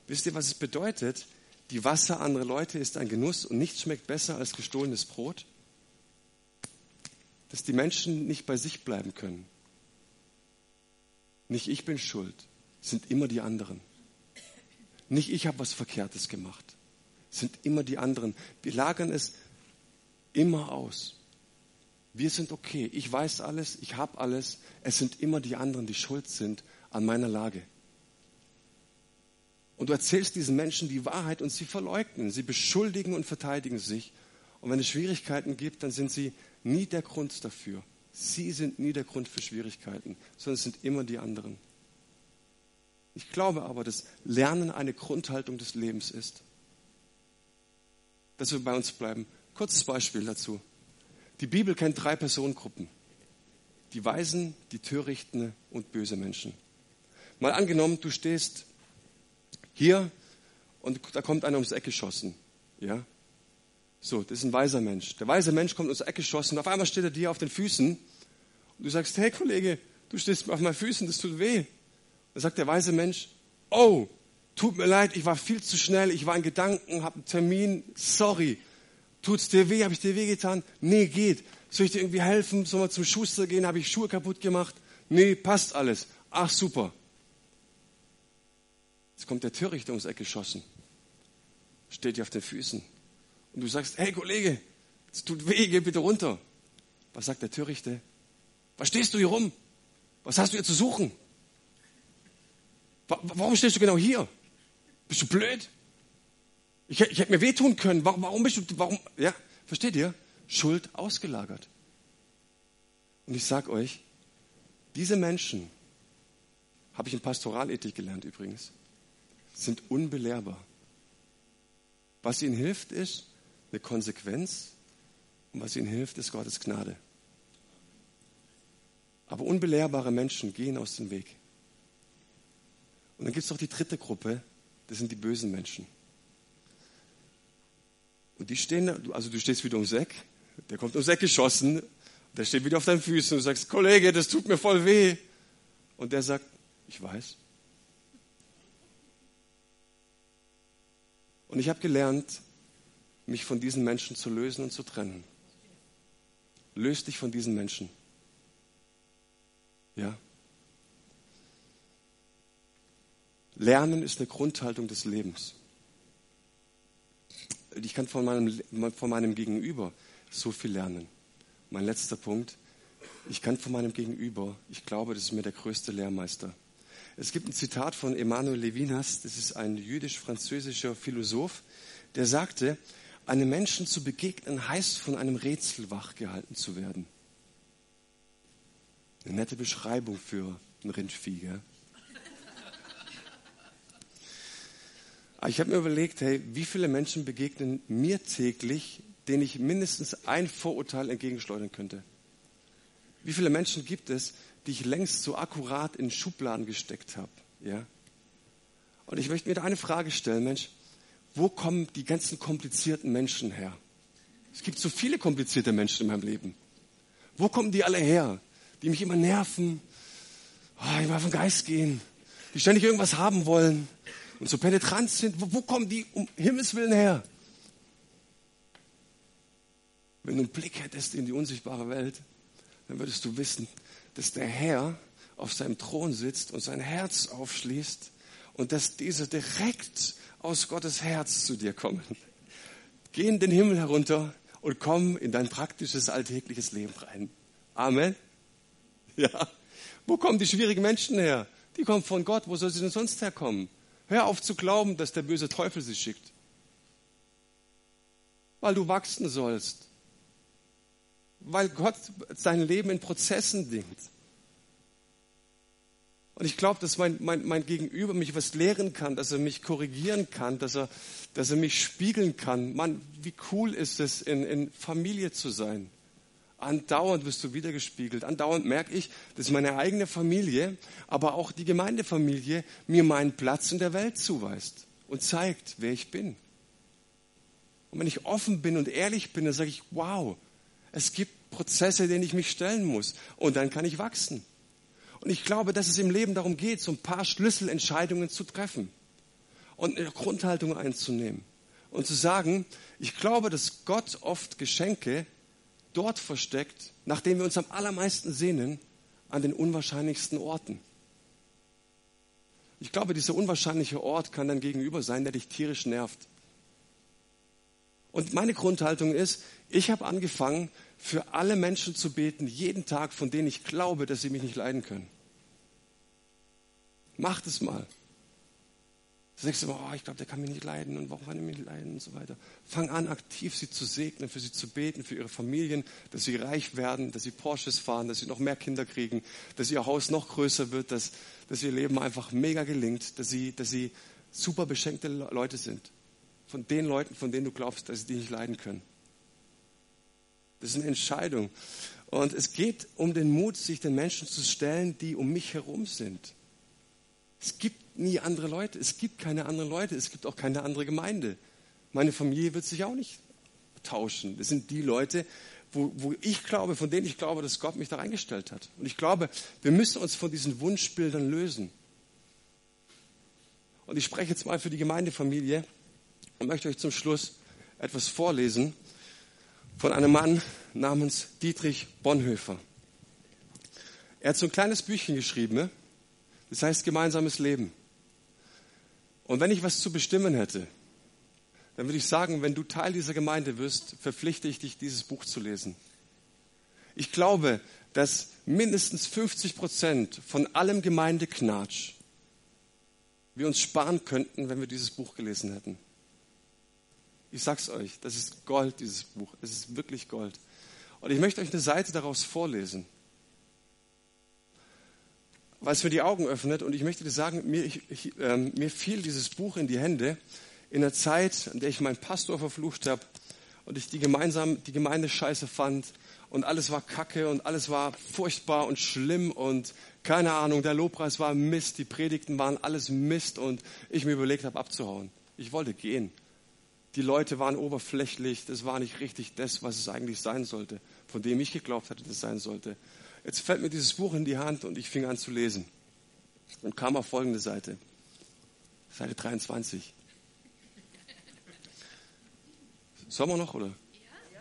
Speaker 1: Wisst ihr, was es bedeutet? Die Wasser anderer Leute ist ein Genuss und nichts schmeckt besser als gestohlenes Brot. Dass die Menschen nicht bei sich bleiben können. Nicht ich bin schuld, sind immer die anderen. Nicht ich habe was Verkehrtes gemacht, sind immer die anderen. Wir lagern es immer aus. Wir sind okay. Ich weiß alles, ich habe alles. Es sind immer die anderen, die schuld sind an meiner Lage. Und du erzählst diesen Menschen die Wahrheit und sie verleugnen, sie beschuldigen und verteidigen sich. Und wenn es Schwierigkeiten gibt, dann sind sie nie der Grund dafür. Sie sind nie der Grund für Schwierigkeiten, sondern es sind immer die anderen. Ich glaube aber, dass Lernen eine Grundhaltung des Lebens ist. Dass wir bei uns bleiben. Kurzes Beispiel dazu. Die Bibel kennt drei Personengruppen. Die Weisen, die Törichten und böse Menschen. Mal angenommen, du stehst hier und da kommt einer ums Eck geschossen. Ja? So, das ist ein weiser Mensch. Der weise Mensch kommt ums Eck geschossen. Auf einmal steht er dir auf den Füßen und du sagst, hey Kollege, du stehst auf meinen Füßen, das tut weh. Dann sagt der weise Mensch, oh, tut mir leid, ich war viel zu schnell, ich war in Gedanken, habe einen Termin, sorry. Tut's dir weh? Habe ich dir weh getan? Nee, geht. Soll ich dir irgendwie helfen? Soll man zum Schuster gehen? Habe ich Schuhe kaputt gemacht? Nee, passt alles. Ach, super. Jetzt kommt der Törichter ums Eck geschossen. Steht dir auf den Füßen. Und du sagst, hey Kollege, es tut weh, geh bitte runter. Was sagt der Törichte? Was stehst du hier rum? Was hast du hier zu suchen? Warum stehst du genau hier? Bist du blöd? Ich, ich hätte mir wehtun können. Warum, warum bist du, warum, ja, versteht ihr? Schuld ausgelagert. Und ich sag euch, diese Menschen, habe ich in Pastoralethik gelernt übrigens, sind unbelehrbar. Was ihnen hilft, ist eine Konsequenz und was ihnen hilft, ist Gottes Gnade. Aber unbelehrbare Menschen gehen aus dem Weg. Und dann gibt es noch die dritte Gruppe, das sind die bösen Menschen. Und die stehen, also du stehst wieder ums Eck, der kommt ums Eck geschossen, der steht wieder auf deinen Füßen und du sagst, Kollege, das tut mir voll weh. Und der sagt, ich weiß. Und ich habe gelernt, mich von diesen Menschen zu lösen und zu trennen. Löst dich von diesen Menschen. Ja. Lernen ist eine Grundhaltung des Lebens ich kann von meinem, von meinem Gegenüber so viel lernen. Mein letzter Punkt. Ich kann von meinem Gegenüber, ich glaube, das ist mir der größte Lehrmeister. Es gibt ein Zitat von Emmanuel Levinas, das ist ein jüdisch-französischer Philosoph, der sagte, einem Menschen zu begegnen heißt von einem Rätsel wachgehalten zu werden. Eine nette Beschreibung für ein Rindvieh. Gell? Ich habe mir überlegt, hey, wie viele Menschen begegnen mir täglich, denen ich mindestens ein Vorurteil entgegenschleudern könnte? Wie viele Menschen gibt es, die ich längst so akkurat in Schubladen gesteckt habe? Ja? Und ich möchte mir da eine Frage stellen, Mensch, wo kommen die ganzen komplizierten Menschen her? Es gibt so viele komplizierte Menschen in meinem Leben. Wo kommen die alle her? Die mich immer nerven, oh, immer auf den Geist gehen, die ständig irgendwas haben wollen und so penetrant sind. Wo, wo kommen die um Himmels Willen her? Wenn du einen Blick hättest in die unsichtbare Welt, dann würdest du wissen, dass der Herr auf seinem Thron sitzt und sein Herz aufschließt und dass diese direkt aus Gottes Herz zu dir kommen. Geh in den Himmel herunter und komm in dein praktisches alltägliches Leben rein. Amen. Ja. Wo kommen die schwierigen Menschen her? Die kommen von Gott. Wo soll sie denn sonst herkommen? Hör auf zu glauben, dass der böse Teufel sie schickt. Weil du wachsen sollst. Weil Gott sein Leben in Prozessen dingt. Und ich glaube, dass mein, mein, mein Gegenüber mich was lehren kann, dass er mich korrigieren kann, dass er, dass er mich spiegeln kann. Mann, wie cool ist es, in, in Familie zu sein. Andauernd wirst du wiedergespiegelt. Andauernd merke ich, dass meine eigene Familie, aber auch die Gemeindefamilie mir meinen Platz in der Welt zuweist und zeigt, wer ich bin. Und wenn ich offen bin und ehrlich bin, dann sage ich, wow, es gibt Prozesse, denen ich mich stellen muss. Und dann kann ich wachsen. Und ich glaube, dass es im Leben darum geht, so ein paar Schlüsselentscheidungen zu treffen und eine Grundhaltung einzunehmen und zu sagen, ich glaube, dass Gott oft Geschenke dort versteckt, nachdem wir uns am allermeisten sehnen, an den unwahrscheinlichsten Orten. Ich glaube, dieser unwahrscheinliche Ort kann dann gegenüber sein, der dich tierisch nervt. Und meine Grundhaltung ist, ich habe angefangen, für alle Menschen zu beten, jeden Tag, von denen ich glaube, dass sie mich nicht leiden können. Macht es mal. Du sagst immer, oh, ich glaube, der kann mich nicht leiden und warum kann er mich nicht leiden und so weiter. Fang an, aktiv sie zu segnen, für sie zu beten, für ihre Familien, dass sie reich werden, dass sie Porsches fahren, dass sie noch mehr Kinder kriegen, dass ihr Haus noch größer wird, dass, dass ihr Leben einfach mega gelingt, dass sie, dass sie super beschenkte Leute sind. Von den Leuten, von denen du glaubst, dass sie dich nicht leiden können. Das ist eine Entscheidung. Und es geht um den Mut, sich den Menschen zu stellen, die um mich herum sind. Es gibt nie andere Leute. Es gibt keine anderen Leute. Es gibt auch keine andere Gemeinde. Meine Familie wird sich auch nicht tauschen. Das sind die Leute, wo, wo ich glaube, von denen ich glaube, dass Gott mich da reingestellt hat. Und ich glaube, wir müssen uns von diesen Wunschbildern lösen. Und ich spreche jetzt mal für die Gemeindefamilie und möchte euch zum Schluss etwas vorlesen von einem Mann namens Dietrich Bonhoeffer. Er hat so ein kleines Büchchen geschrieben, das heißt gemeinsames Leben. Und wenn ich was zu bestimmen hätte, dann würde ich sagen, wenn du Teil dieser Gemeinde wirst, verpflichte ich dich, dieses Buch zu lesen. Ich glaube, dass mindestens 50 Prozent von allem Gemeindeknatsch wir uns sparen könnten, wenn wir dieses Buch gelesen hätten. Ich sag's euch, das ist Gold, dieses Buch. Es ist wirklich Gold. Und ich möchte euch eine Seite daraus vorlesen, weil es mir die Augen öffnet. Und ich möchte dir sagen, mir, ich, ich, äh, mir fiel dieses Buch in die Hände in der Zeit, in der ich meinen Pastor verflucht habe und ich die, gemeinsam, die Gemeinde scheiße fand und alles war kacke und alles war furchtbar und schlimm und keine Ahnung, der Lobpreis war Mist, die Predigten waren alles Mist und ich mir überlegt habe abzuhauen. Ich wollte gehen. Die Leute waren oberflächlich, das war nicht richtig das, was es eigentlich sein sollte, von dem ich geglaubt hatte, das sein sollte. Jetzt fällt mir dieses Buch in die Hand und ich fing an zu lesen und kam auf folgende Seite. Seite 23. Sollen wir noch, oder?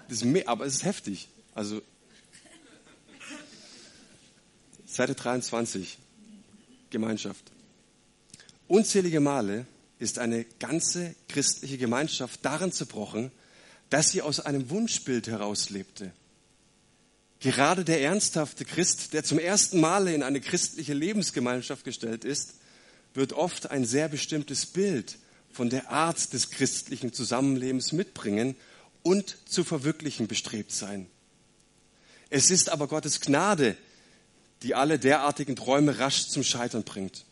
Speaker 1: Das ist aber es ist heftig. Also, Seite 23. Gemeinschaft. Unzählige Male ist eine ganze christliche Gemeinschaft darin zerbrochen, dass sie aus einem Wunschbild herauslebte. Gerade der ernsthafte Christ, der zum ersten Mal in eine christliche Lebensgemeinschaft gestellt ist, wird oft ein sehr bestimmtes Bild von der Art des christlichen Zusammenlebens mitbringen und zu verwirklichen bestrebt sein. Es ist aber Gottes Gnade, die alle derartigen Träume rasch zum Scheitern bringt.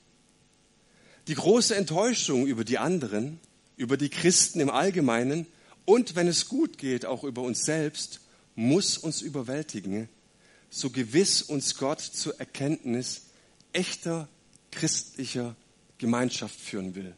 Speaker 1: Die große Enttäuschung über die anderen, über die Christen im Allgemeinen und wenn es gut geht, auch über uns selbst, muss uns überwältigen, so gewiss uns Gott zur Erkenntnis echter christlicher Gemeinschaft führen will.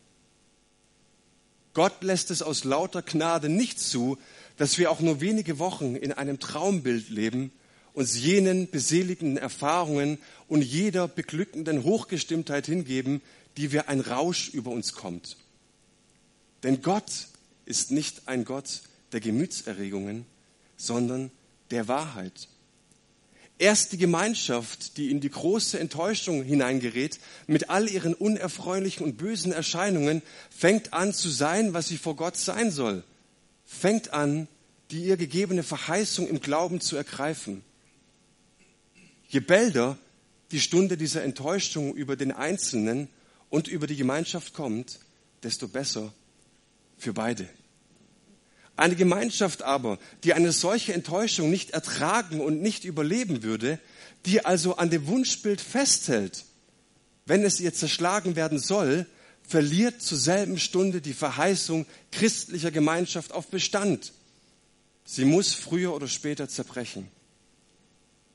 Speaker 1: Gott lässt es aus lauter Gnade nicht zu, dass wir auch nur wenige Wochen in einem Traumbild leben, uns jenen beseligenden Erfahrungen und jeder beglückenden Hochgestimmtheit hingeben, die wir ein Rausch über uns kommt. Denn Gott ist nicht ein Gott der Gemütserregungen, sondern der Wahrheit. Erst die Gemeinschaft, die in die große Enttäuschung hineingerät, mit all ihren unerfreulichen und bösen Erscheinungen, fängt an zu sein, was sie vor Gott sein soll. Fängt an, die ihr gegebene Verheißung im Glauben zu ergreifen. Je bälder die Stunde dieser Enttäuschung über den Einzelnen und über die Gemeinschaft kommt, desto besser für beide. Eine Gemeinschaft aber, die eine solche Enttäuschung nicht ertragen und nicht überleben würde, die also an dem Wunschbild festhält, wenn es ihr zerschlagen werden soll, verliert zur selben Stunde die Verheißung christlicher Gemeinschaft auf Bestand. Sie muss früher oder später zerbrechen.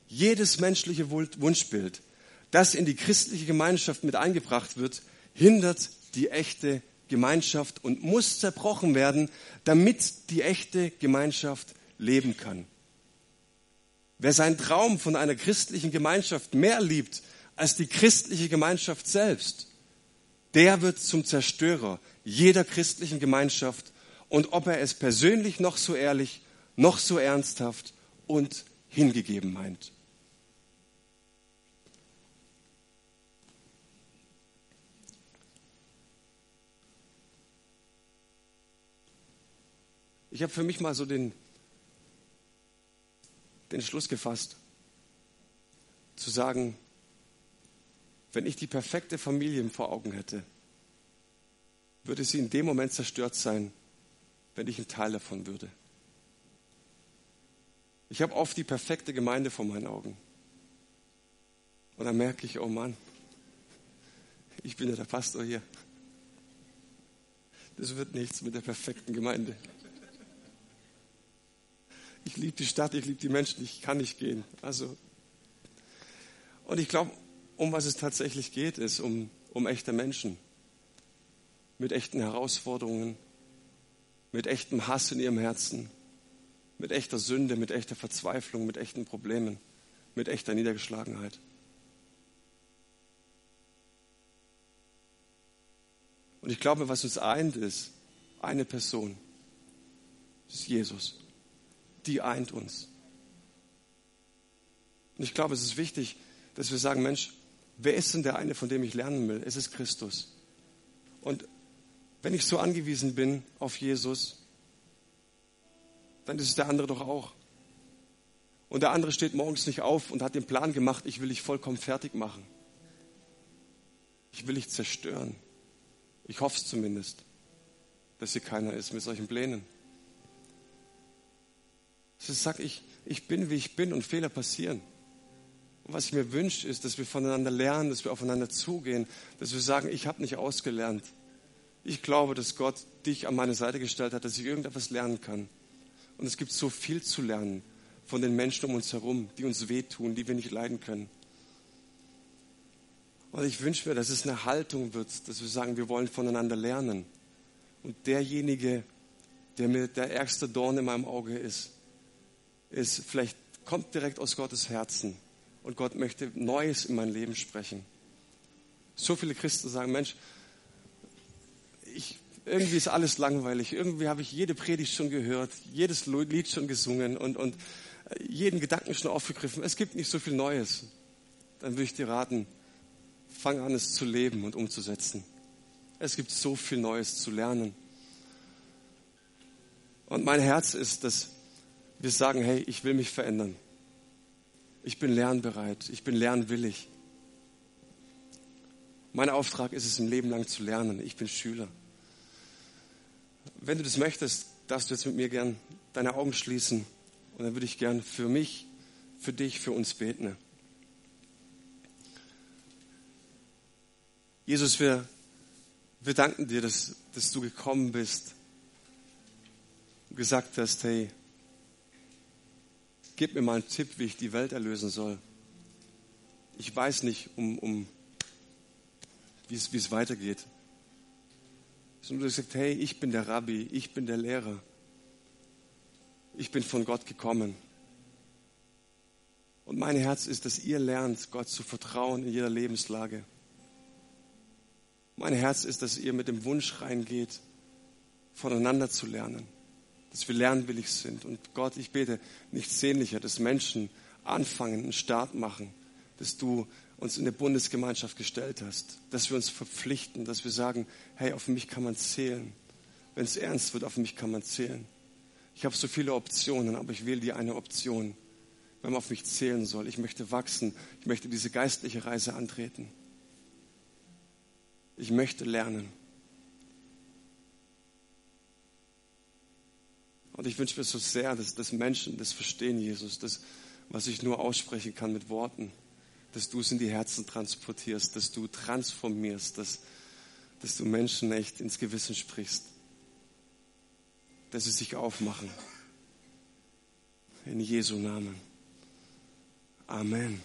Speaker 1: Jedes menschliche Wunschbild, das in die christliche Gemeinschaft mit eingebracht wird, hindert die echte Gemeinschaft und muss zerbrochen werden, damit die echte Gemeinschaft leben kann. Wer seinen Traum von einer christlichen Gemeinschaft mehr liebt als die christliche Gemeinschaft selbst, der wird zum Zerstörer jeder christlichen Gemeinschaft und ob er es persönlich noch so ehrlich, noch so ernsthaft und hingegeben meint. Ich habe für mich mal so den, den Schluss gefasst, zu sagen, wenn ich die perfekte Familie vor Augen hätte, würde sie in dem Moment zerstört sein, wenn ich ein Teil davon würde. Ich habe oft die perfekte Gemeinde vor meinen Augen. Und dann merke ich, oh Mann, ich bin ja der Pastor hier. Das wird nichts mit der perfekten Gemeinde ich liebe die Stadt, ich liebe die Menschen, ich kann nicht gehen. Also, und ich glaube, um was es tatsächlich geht, ist um, um echte Menschen mit echten Herausforderungen, mit echtem Hass in ihrem Herzen, mit echter Sünde, mit echter Verzweiflung, mit echten Problemen, mit echter Niedergeschlagenheit. Und ich glaube, was uns eint, ist eine Person. Das ist Jesus die eint uns. Und ich glaube, es ist wichtig, dass wir sagen, Mensch, wer ist denn der eine, von dem ich lernen will? Es ist Christus. Und wenn ich so angewiesen bin auf Jesus, dann ist es der andere doch auch. Und der andere steht morgens nicht auf und hat den Plan gemacht, ich will dich vollkommen fertig machen. Ich will dich zerstören. Ich hoffe es zumindest, dass hier keiner ist mit solchen Plänen. Ich sage, ich, ich bin, wie ich bin und Fehler passieren. Und was ich mir wünsche, ist, dass wir voneinander lernen, dass wir aufeinander zugehen, dass wir sagen, ich habe nicht ausgelernt. Ich glaube, dass Gott dich an meine Seite gestellt hat, dass ich irgendetwas lernen kann. Und es gibt so viel zu lernen von den Menschen um uns herum, die uns wehtun, die wir nicht leiden können. Und ich wünsche mir, dass es eine Haltung wird, dass wir sagen, wir wollen voneinander lernen. Und derjenige, der mir der ärgste Dorn in meinem Auge ist, ist, vielleicht kommt direkt aus Gottes Herzen und Gott möchte Neues in mein Leben sprechen. So viele Christen sagen, Mensch, ich, irgendwie ist alles langweilig. Irgendwie habe ich jede Predigt schon gehört, jedes Lied schon gesungen und, und jeden Gedanken schon aufgegriffen. Es gibt nicht so viel Neues. Dann würde ich dir raten, fang an, es zu leben und umzusetzen. Es gibt so viel Neues zu lernen. Und mein Herz ist, dass wir sagen, hey, ich will mich verändern. Ich bin lernbereit, ich bin lernwillig. Mein Auftrag ist es, ein Leben lang zu lernen. Ich bin Schüler. Wenn du das möchtest, darfst du jetzt mit mir gern deine Augen schließen. Und dann würde ich gern für mich, für dich, für uns beten. Jesus, wir, wir danken dir, dass, dass du gekommen bist und gesagt hast, hey, gib mir mal einen Tipp, wie ich die Welt erlösen soll. Ich weiß nicht, um, um, wie es, wie es weitergeht. sondern du sagst, hey, ich bin der Rabbi, ich bin der Lehrer. Ich bin von Gott gekommen. Und mein Herz ist, dass ihr lernt, Gott zu vertrauen in jeder Lebenslage. Mein Herz ist, dass ihr mit dem Wunsch reingeht, voneinander zu lernen, dass wir lernwillig sind. Und Gott, ich bete nichts sehnlicher, dass Menschen anfangen, einen Start machen, dass du uns in eine Bundesgemeinschaft gestellt hast, dass wir uns verpflichten, dass wir sagen, hey, auf mich kann man zählen. Wenn es ernst wird, auf mich kann man zählen. Ich habe so viele Optionen, aber ich wähle die eine Option, wenn man auf mich zählen soll. Ich möchte wachsen, ich möchte diese geistliche Reise antreten. Ich möchte lernen. Und ich wünsche mir so sehr, dass, dass Menschen das verstehen, Jesus, das, was ich nur aussprechen kann mit Worten, dass du es in die Herzen transportierst, dass du transformierst, dass, dass du Menschen echt ins Gewissen sprichst, dass sie sich aufmachen. In Jesu Namen. Amen.